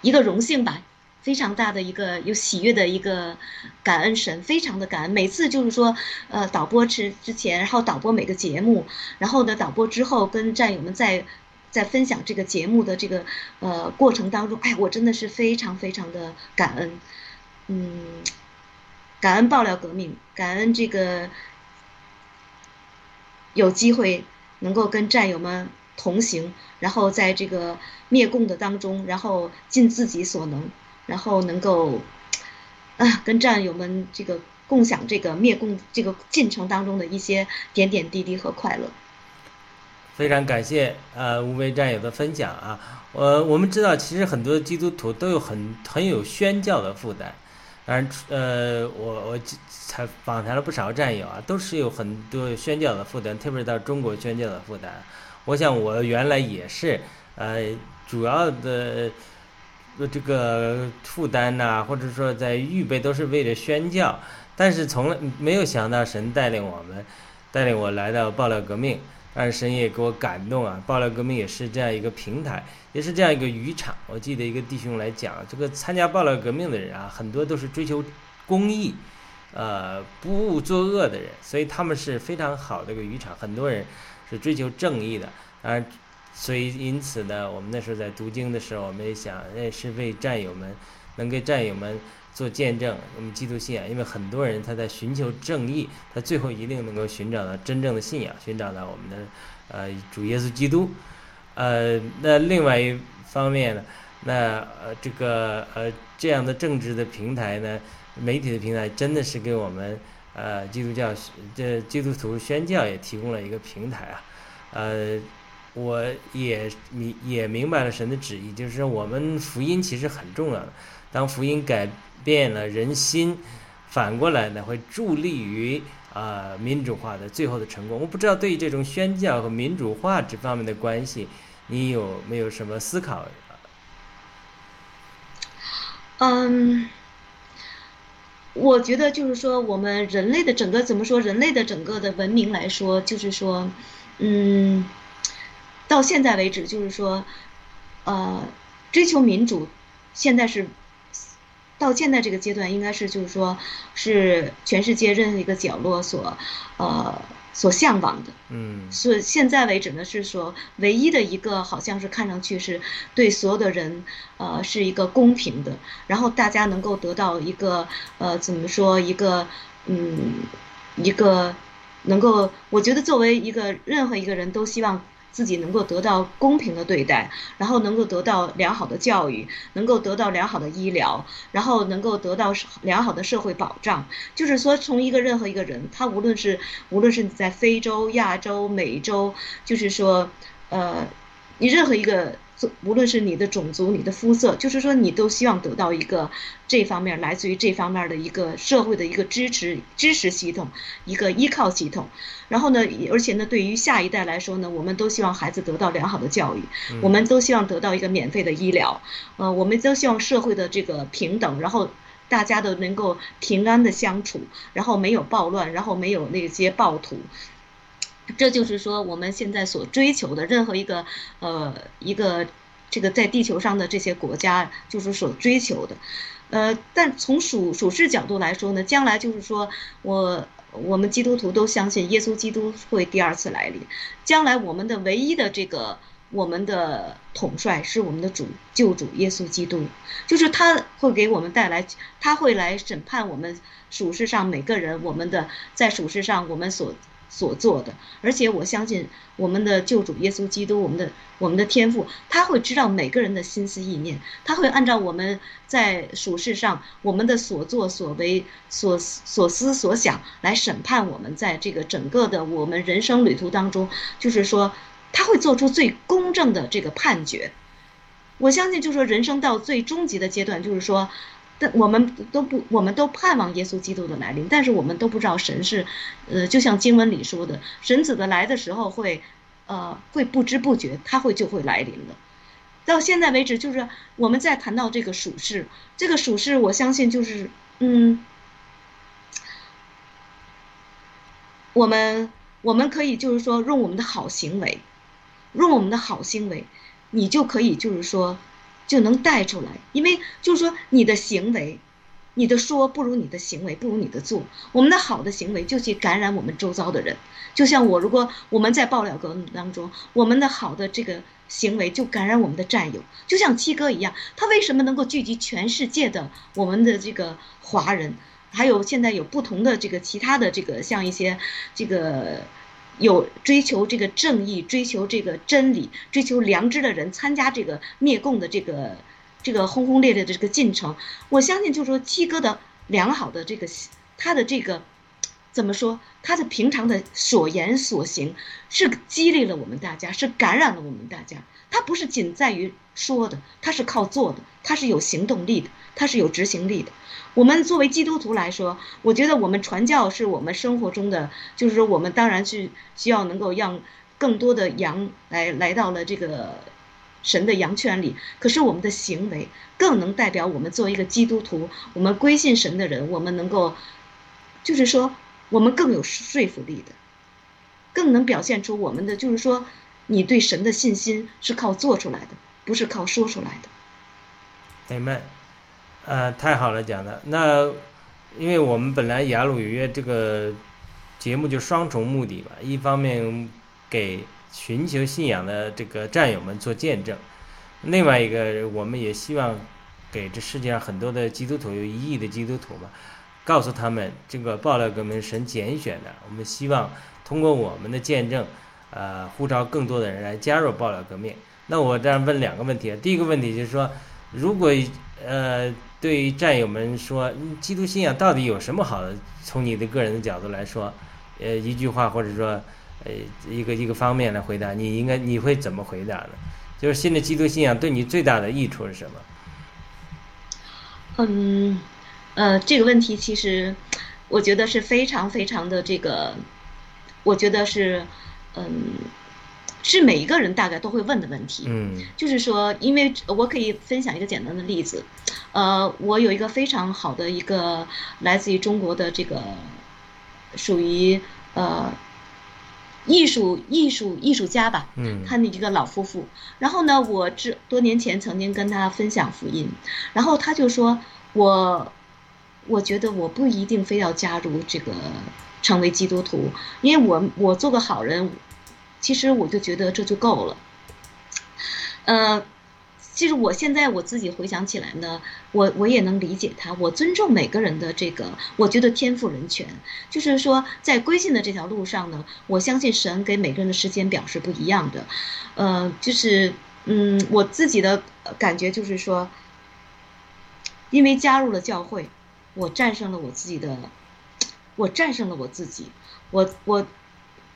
一个荣幸吧，非常大的一个有喜悦的一个感恩神，非常的感恩。每次就是说，呃，导播之之前，然后导播每个节目，然后呢，导播之后跟战友们在。在分享这个节目的这个呃过程当中，哎，我真的是非常非常的感恩，嗯，感恩爆料革命，感恩这个有机会能够跟战友们同行，然后在这个灭共的当中，然后尽自己所能，然后能够啊跟战友们这个共享这个灭共这个进程当中的一些点点滴滴和快乐。非常感谢呃五位战友的分享啊，呃我们知道其实很多基督徒都有很很有宣教的负担，当然呃我我采访谈了不少战友啊，都是有很多宣教的负担，特别是到中国宣教的负担。我想我原来也是呃主要的这个负担呐，或者说在预备都是为了宣教，但是从来没有想到神带领我们，带领我来到爆料革命。但神也给我感动啊！爆料革命也是这样一个平台，也是这样一个渔场。我记得一个弟兄来讲，这个参加爆料革命的人啊，很多都是追求公益，呃，不务作恶的人，所以他们是非常好的一个渔场。很多人是追求正义的，当然，所以因此呢，我们那时候在读经的时候，我们也想，那是为战友们，能给战友们。做见证，我们基督信仰，因为很多人他在寻求正义，他最后一定能够寻找到真正的信仰，寻找到我们的呃主耶稣基督。呃，那另外一方面呢，那呃这个呃这样的政治的平台呢，媒体的平台真的是给我们呃基督教这基督徒宣教也提供了一个平台啊。呃，我也明也明白了神的旨意，就是我们福音其实很重要的，当福音改。变了人心，反过来呢会助力于啊民主化的最后的成功。我不知道对于这种宣教和民主化这方面的关系，你有没有什么思考？嗯，我觉得就是说，我们人类的整个怎么说？人类的整个的文明来说，就是说，嗯，到现在为止，就是说，呃，追求民主，现在是。到现在这个阶段，应该是就是说，是全世界任何一个角落所，呃，所向往的。嗯。所现在为止呢，是说唯一的一个，好像是看上去是对所有的人，呃，是一个公平的，然后大家能够得到一个，呃，怎么说一个，嗯，一个能够，我觉得作为一个任何一个人都希望。自己能够得到公平的对待，然后能够得到良好的教育，能够得到良好的医疗，然后能够得到良好的社会保障。就是说，从一个任何一个人，他无论是无论是你在非洲、亚洲、美洲，就是说，呃，你任何一个。无论是你的种族、你的肤色，就是说你都希望得到一个这方面来自于这方面的一个社会的一个支持支持系统，一个依靠系统。然后呢，而且呢，对于下一代来说呢，我们都希望孩子得到良好的教育，我们都希望得到一个免费的医疗，呃，我们都希望社会的这个平等，然后大家都能够平安的相处，然后没有暴乱，然后没有那些暴徒。这就是说我们现在所追求的任何一个呃一个这个在地球上的这些国家就是所追求的，呃，但从属属世角度来说呢，将来就是说我我们基督徒都相信耶稣基督会第二次来临，将来我们的唯一的这个我们的统帅是我们的主救主耶稣基督，就是他会给我们带来，他会来审判我们属世上每个人，我们的在属世上我们所。所做的，而且我相信我们的救主耶稣基督，我们的我们的天父，他会知道每个人的心思意念，他会按照我们在属世上我们的所作所为、所所思所想来审判我们，在这个整个的我们人生旅途当中，就是说他会做出最公正的这个判决。我相信，就是说人生到最终极的阶段，就是说。但我们都不，我们都盼望耶稣基督的来临，但是我们都不知道神是，呃，就像经文里说的，神子的来的时候会，呃，会不知不觉，他会就会来临的。到现在为止，就是我们在谈到这个属世，这个属世，我相信就是，嗯，我们我们可以就是说用我们的好行为，用我们的好行为，你就可以就是说。就能带出来，因为就是说你的行为，你的说不如你的行为，不如你的做。我们的好的行为就去感染我们周遭的人，就像我，如果我们在爆料格当中，我们的好的这个行为就感染我们的战友，就像七哥一样，他为什么能够聚集全世界的我们的这个华人，还有现在有不同的这个其他的这个像一些这个。有追求这个正义、追求这个真理、追求良知的人参加这个灭共的这个这个轰轰烈烈的这个进程，我相信就是说七哥的良好的这个他的这个怎么说？他的平常的所言所行是激励了我们大家，是感染了我们大家。他不是仅在于说的，他是靠做的，他是有行动力的，他是有执行力的。我们作为基督徒来说，我觉得我们传教是我们生活中的，就是说我们当然是需要能够让更多的羊来来到了这个神的羊圈里。可是我们的行为更能代表我们作为一个基督徒，我们归信神的人，我们能够，就是说我们更有说服力的，更能表现出我们的，就是说。你对神的信心是靠做出来的，不是靠说出来的。明白，呃，太好了讲的。那因为我们本来雅鲁有约这个节目就双重目的吧，一方面给寻求信仰的这个战友们做见证，另外一个我们也希望给这世界上很多的基督徒有一亿的基督徒嘛，告诉他们这个报了革命神拣选的，我们希望通过我们的见证。呃，呼召更多的人来加入爆料革命。那我这样问两个问题，第一个问题就是说，如果呃，对战友们说，基督信仰到底有什么好的？从你的个人的角度来说，呃，一句话或者说，呃，一个一个方面来回答，你应该你会怎么回答呢？就是新的基督信仰对你最大的益处是什么？嗯，呃，这个问题其实我觉得是非常非常的这个，我觉得是。嗯，是每一个人大概都会问的问题。嗯，就是说，因为我可以分享一个简单的例子，呃，我有一个非常好的一个来自于中国的这个属于呃艺术艺术艺术家吧，嗯，他的一个老夫妇。然后呢，我这多年前曾经跟他分享福音，然后他就说，我我觉得我不一定非要加入这个成为基督徒，因为我我做个好人。其实我就觉得这就够了，呃，其实我现在我自己回想起来呢，我我也能理解他，我尊重每个人的这个，我觉得天赋人权，就是说在归信的这条路上呢，我相信神给每个人的时间表是不一样的，呃，就是嗯，我自己的感觉就是说，因为加入了教会，我战胜了我自己的，我战胜了我自己，我我。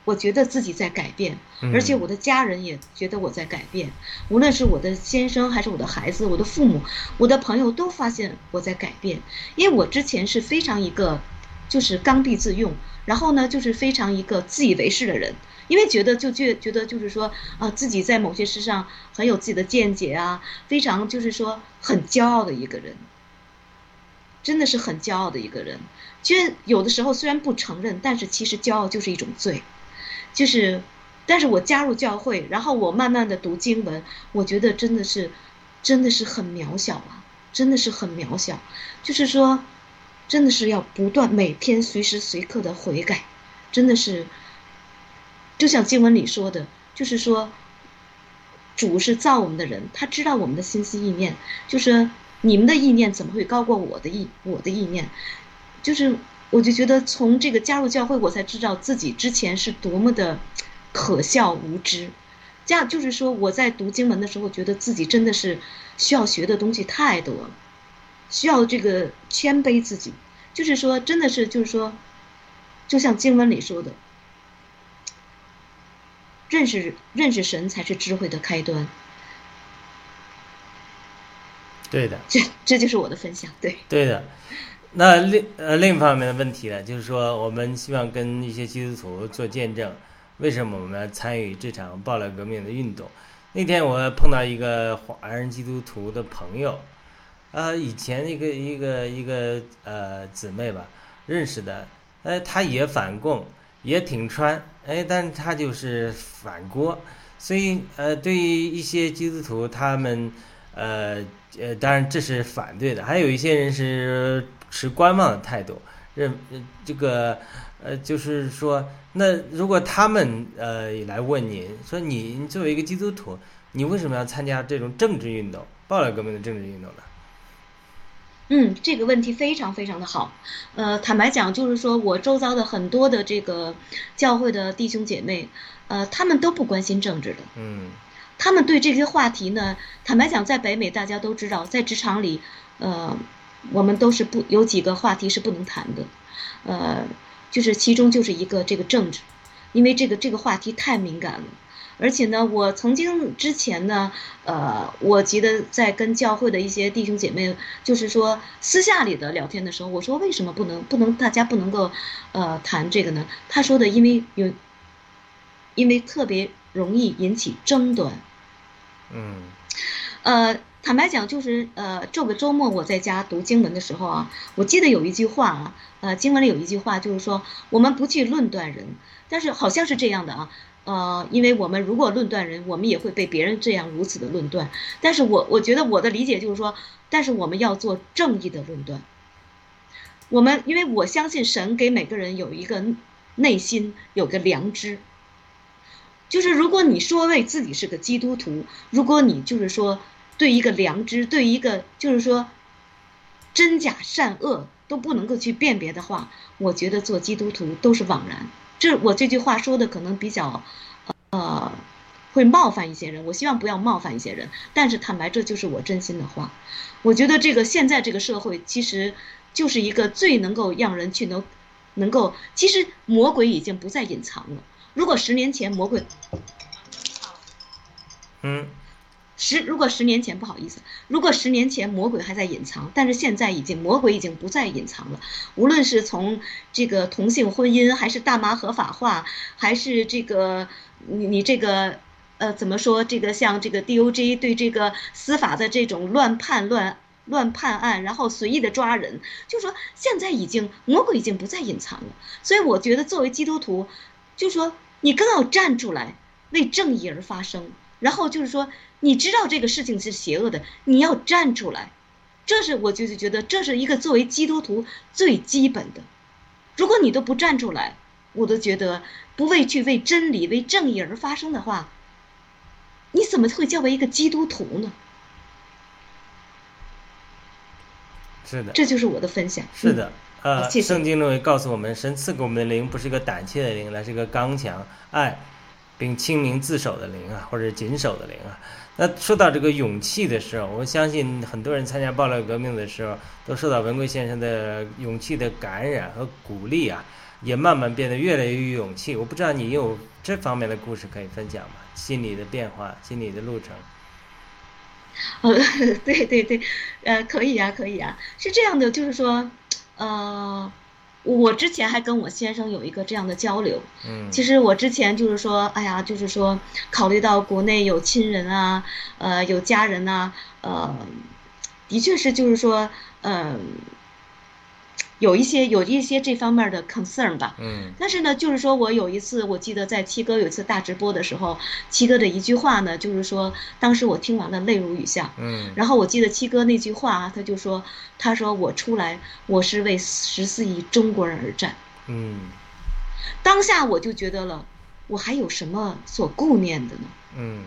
我觉得自己在改变，而且我的家人也觉得我在改变。无论是我的先生，还是我的孩子，我的父母，我的朋友都发现我在改变。因为我之前是非常一个，就是刚愎自用，然后呢，就是非常一个自以为是的人。因为觉得就觉觉得就是说，啊，自己在某些事上很有自己的见解啊，非常就是说很骄傲的一个人。真的是很骄傲的一个人。其实有的时候虽然不承认，但是其实骄傲就是一种罪，就是，但是我加入教会，然后我慢慢的读经文，我觉得真的是，真的是很渺小啊，真的是很渺小，就是说，真的是要不断每天随时随刻的悔改，真的是，就像经文里说的，就是说，主是造我们的人，他知道我们的心思意念，就是你们的意念怎么会高过我的意我的意念？就是我就觉得从这个加入教会，我才知道自己之前是多么的可笑无知。这样就是说，我在读经文的时候，觉得自己真的是需要学的东西太多了，需要这个谦卑自己。就是说，真的是就是说，就像经文里说的，认识认识神才是智慧的开端。对的，这这就是我的分享，对。对的。那另呃另一方面的问题呢，就是说我们希望跟一些基督徒做见证，为什么我们要参与这场暴乱革命的运动？那天我碰到一个华人基督徒的朋友，呃，以前一个一个一个呃姊妹吧认识的，呃，她也反共，也挺川，哎，但她就是反郭，所以呃，对于一些基督徒他们。呃呃，当然这是反对的，还有一些人是持观望的态度，认这个呃，就是说，那如果他们呃来问您说，你作为一个基督徒，你为什么要参加这种政治运动、暴乱革命的政治运动呢？嗯，这个问题非常非常的好。呃，坦白讲，就是说我周遭的很多的这个教会的弟兄姐妹，呃，他们都不关心政治的。嗯。他们对这些话题呢，坦白讲，在北美大家都知道，在职场里，呃，我们都是不有几个话题是不能谈的，呃，就是其中就是一个这个政治，因为这个这个话题太敏感了，而且呢，我曾经之前呢，呃，我记得在跟教会的一些弟兄姐妹，就是说私下里的聊天的时候，我说为什么不能不能大家不能够，呃，谈这个呢？他说的，因为有，因为特别容易引起争端。嗯，呃，坦白讲，就是呃，这个周末我在家读经文的时候啊，我记得有一句话啊，呃，经文里有一句话，就是说我们不去论断人，但是好像是这样的啊，呃，因为我们如果论断人，我们也会被别人这样如此的论断，但是我我觉得我的理解就是说，但是我们要做正义的论断，我们因为我相信神给每个人有一个内心有个良知。就是如果你说为自己是个基督徒，如果你就是说对一个良知，对一个就是说真假善恶都不能够去辨别的话，我觉得做基督徒都是枉然。这我这句话说的可能比较呃会冒犯一些人，我希望不要冒犯一些人。但是坦白，这就是我真心的话。我觉得这个现在这个社会其实就是一个最能够让人去能能够，其实魔鬼已经不再隐藏了。如果十年前魔鬼，嗯，十如果十年前不好意思，如果十年前魔鬼还在隐藏，但是现在已经魔鬼已经不再隐藏了。无论是从这个同性婚姻，还是大麻合法化，还是这个你你这个呃怎么说？这个像这个 DOJ 对这个司法的这种乱判乱乱判案，然后随意的抓人，就说现在已经魔鬼已经不再隐藏了。所以我觉得作为基督徒。就说你更要站出来为正义而发声，然后就是说你知道这个事情是邪恶的，你要站出来，这是我就是觉得这是一个作为基督徒最基本的。如果你都不站出来，我都觉得不为去为真理、为正义而发声的话，你怎么会叫为一个基督徒呢？是的，这就是我的分享。是的。呃，谢谢圣经中也告诉我们，神赐给我们的灵不是一个胆怯的灵，乃是一个刚强、爱，并清明自守的灵啊，或者谨守的灵啊。那说到这个勇气的时候，我相信很多人参加暴乱革命的时候，都受到文贵先生的勇气的感染和鼓励啊，也慢慢变得越来越有勇气。我不知道你有这方面的故事可以分享吗？心理的变化，心理的路程。*laughs* 呃，对对对，呃，可以呀、可以呀、是这样的，就是说，呃，我之前还跟我先生有一个这样的交流。嗯，其实我之前就是说，哎呀，就是说，考虑到国内有亲人啊，呃，有家人呐、呃，的确是就是说，嗯、有一些有一些这方面的 concern 吧。嗯但是呢，就是说我有一次，我记得在七哥有一次大直播的时候，七哥的一句话呢，就是说，当时我听完了泪如雨下。嗯然后我记得七哥那句话啊，他就说，他说我出来，我是为十四亿中国人而战。嗯当下我就觉得了，我还有什么所顾念的呢？嗯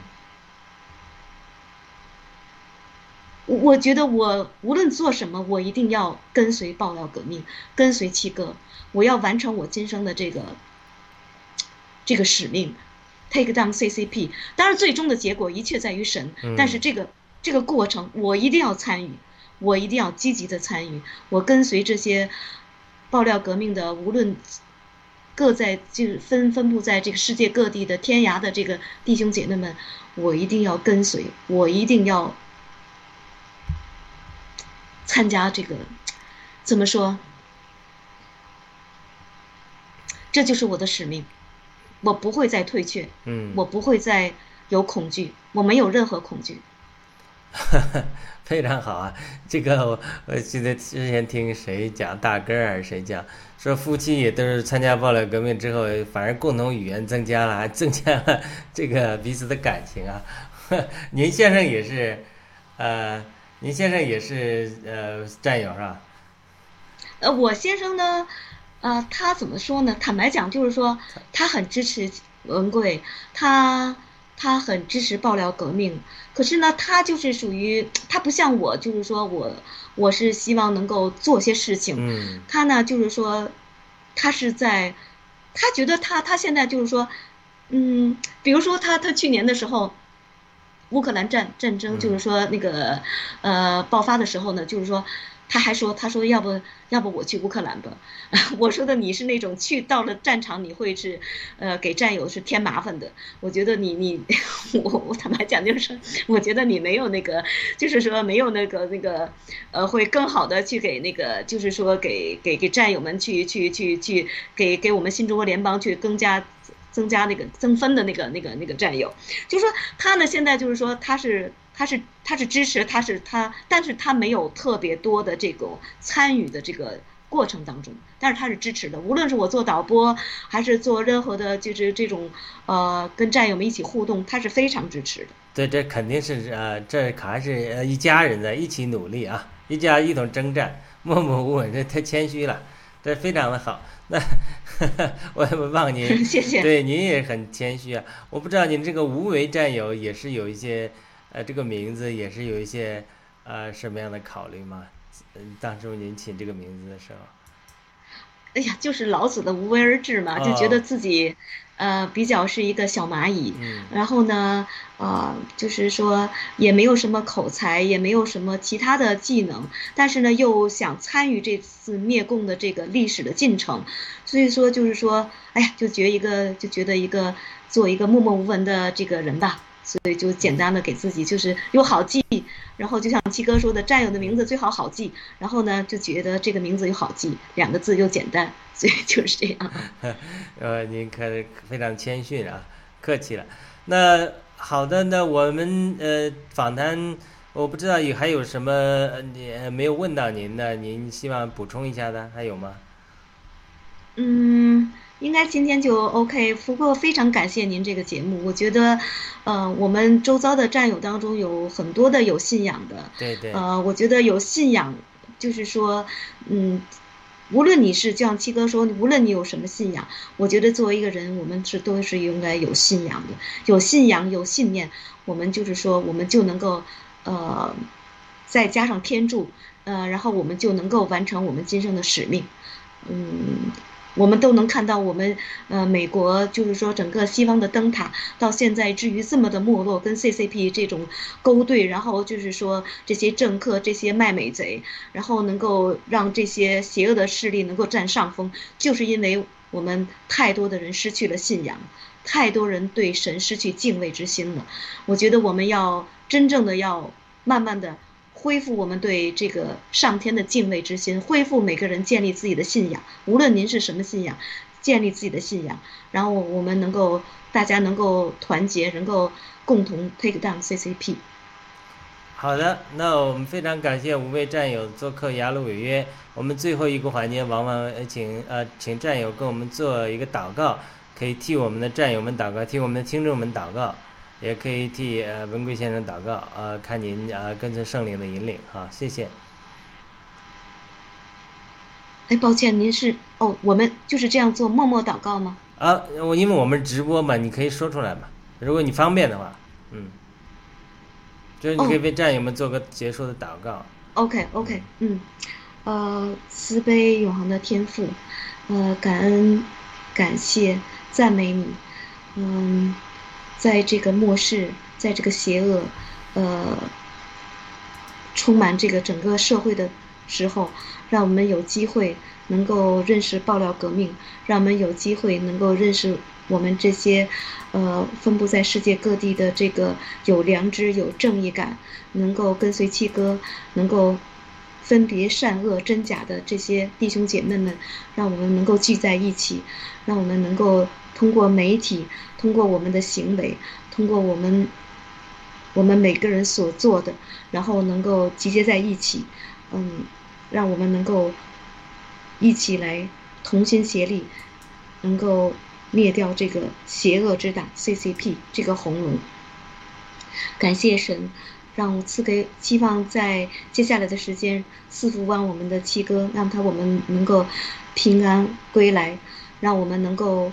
我我觉得我无论做什么，我一定要跟随爆料革命，跟随七哥，我要完成我今生的这个这个使命，take down CCP。当然，最终的结果一切在于神，嗯但是这个这个过程我一定要参与，我一定要积极的参与，我跟随这些爆料革命的，无论各在就是分分布在这个世界各地的天涯的这个弟兄姐妹们，我一定要跟随，我一定要参加这个，怎么说？这就是我的使命，我不会再退却，嗯，我不会再有恐惧，我没有任何恐惧。*laughs* 非常好啊！这个我我记得之前听谁讲大根儿还是谁讲，说夫妻也都是参加暴力革命之后，反而共同语言增加了，还增加了这个彼此的感情啊。*laughs* 您先生也是，呃，您先生也是呃战友是吧？呃，我先生呢，呃，他怎么说呢？坦白讲，就是说他很支持文贵，他他很支持爆料革命。可是呢，他就是属于他不像我，就是说我我是希望能够做些事情。嗯他呢，就是说，他是在，他觉得他他现在就是说，嗯，比如说他他去年的时候，乌克兰战战争就是说那个呃爆发的时候呢，就是说。他还说：“他说要不要不我去乌克兰吧？” *laughs* 我说的你是那种去到了战场你会是，呃，给战友是添麻烦的。我觉得你你 *laughs* 我我坦白讲就是，我觉得你没有那个，就是说没有那个那个，呃，会更好的去给那个，就是说给给给战友们去去去去给给我们新中国联邦去更加。增加那个增分的那个那个那个战友，就是说他呢现在就是说他是他是他是支持他是他，但是他没有特别多的这个参与的这个过程当中，但是他是支持的。无论是我做导播还是做任何的，就是这种呃跟战友们一起互动，他是非常支持的。对，这肯定是呃，这可还是呃一家人在一起努力啊，一家一同征战，默默无闻，这太谦虚了，这非常的好。那 *laughs* 我也不忘您，*laughs* 谢谢。对您也很谦虚啊。我不知道您这个无为战友也是有一些，呃，这个名字也是有一些呃什么样的考虑吗？嗯，当初您起这个名字的时候，哎呀，就是老子的无为而治嘛，就觉得自己，呃，比较是一个小蚂蚁，嗯。然后呢，呃，就是说也没有什么口才，也没有什么其他的技能，但是呢，又想参与这次灭共的这个历史的进程，所以说就是说，哎呀，就觉一个就觉得一个做一个默默无闻的这个人吧，所以就简单的给自己就是又好记，然后就像七哥说的，战友的名字最好好记，然后呢就觉得这个名字又好记，两个字又简单，所以就是这样。*laughs* 呃，您可非常谦逊啊，客气了。那好的，那我们呃访谈，我不知道有还有什么呃你呃没有问到您的，您希望补充一下的，还有吗？嗯，应该今天就 OK。不过非常感谢您这个节目，我觉得，呃，我们周遭的战友当中有很多的有信仰的，对对，呃，我觉得有信仰，就是说，嗯，无论你是就像七哥说，无论你有什么信仰，我觉得作为一个人，我们是都是应该有信仰的，有信仰有信念，我们就是说，我们就能够，呃，再加上天助，呃，然后我们就能够完成我们今生的使命，嗯。我们都能看到，我们呃，美国就是说整个西方的灯塔到现在至于这么的没落，跟 CCP 这种勾兑，然后就是说这些政客、这些卖美贼，然后能够让这些邪恶的势力能够占上风，就是因为我们太多的人失去了信仰，太多人对神失去敬畏之心了。我觉得我们要真正的要慢慢的。恢复我们对这个上天的敬畏之心，恢复每个人建立自己的信仰，无论您是什么信仰，建立自己的信仰，然后我们能够大家能够团结，能够共同 take down CCP。好的，那我们非常感谢五位战友做客雅鲁违约。我们最后一个环节，往往呃请呃请战友跟我们做一个祷告，可以替我们的战友们祷告，替我们的听众们祷告，也可以替呃文贵先生祷告。呃，看您呃跟随圣灵的引领，好，谢谢。哎，抱歉，您是哦，我们就是这样做默默祷告吗？啊，我因为我们直播嘛，你可以说出来嘛，如果你方便的话，嗯，就是你可以哦为战友们做个结束的祷告。OK OK，嗯，呃，慈悲永恒的天赋，呃，感恩、感谢、赞美你，嗯，在这个末世，在这个邪恶，呃，充满这个整个社会的时候，让我们有机会能够认识爆料革命，让我们有机会能够认识我们这些，呃，分布在世界各地的这个有良知、有正义感，能够跟随七哥，能够分别善恶真假的这些弟兄姐妹们，让我们能够聚在一起，让我们能够通过媒体，通过我们的行为，通过我们我们每个人所做的，然后能够集结在一起，嗯，让我们能够一起来同心协力，能够灭掉这个邪恶之党 CCP 这个红龙。感谢神，让我赐给希望在接下来的时间赐福完我们的七哥，让他我们能够平安归来，让我们能够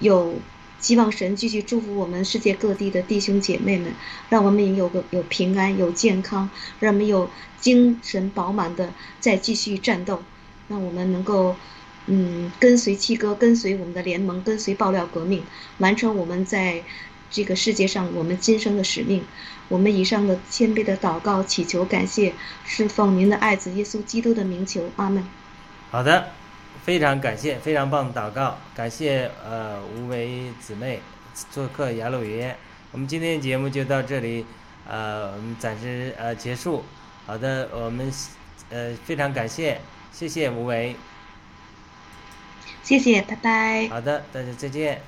有希望神继续祝福我们世界各地的弟兄姐妹们，让我们也有个有平安有健康，让我们有精神饱满的再继续战斗，让我们能够。嗯，跟随七哥，跟随我们的联盟，跟随爆料革命，完成我们在这个世界上我们今生的使命。我们以上的谦卑的祷告、祈求、感谢，是奉您的爱子耶稣基督的名求，阿门。好的，非常感谢，非常棒的祷告，感谢呃无为姊妹做客雅鲁云。我们今天的节目就到这里，呃，我们暂时呃结束。好的，我们呃非常感谢，谢谢无为。谢谢，拜拜。好的，大家再见。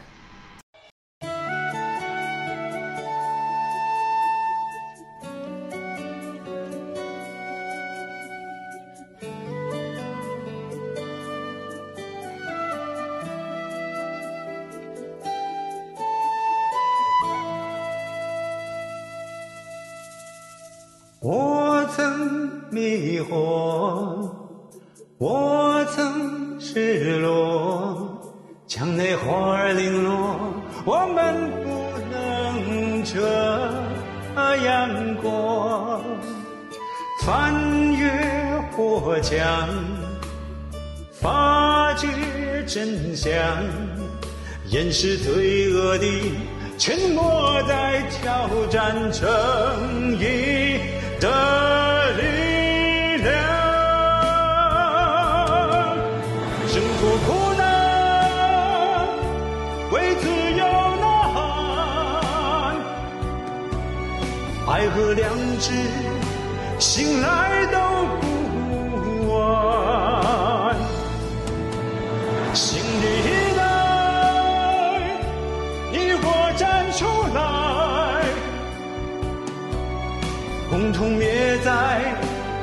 是罪恶的沉默，在挑战着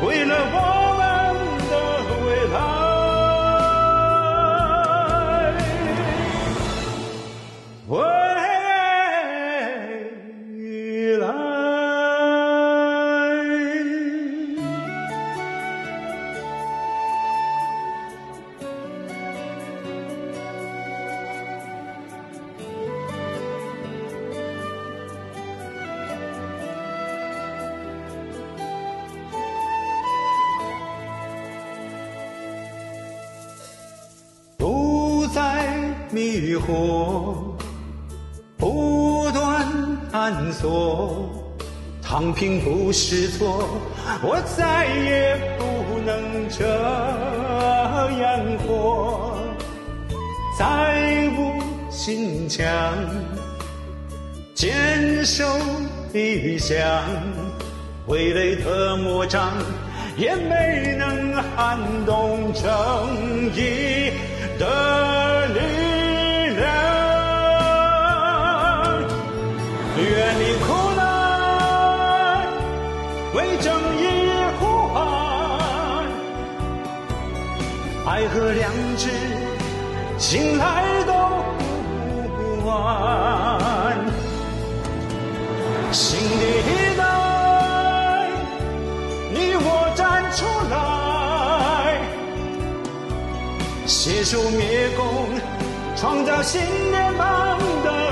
为了我火，不断探索，躺平不是错，我再也不能这样活，再无心墙，坚守理想，傀儡的魔掌也没能撼动正义和良知，醒来都不晚。新的一代，你我站出来，携手灭共，创造新联邦的。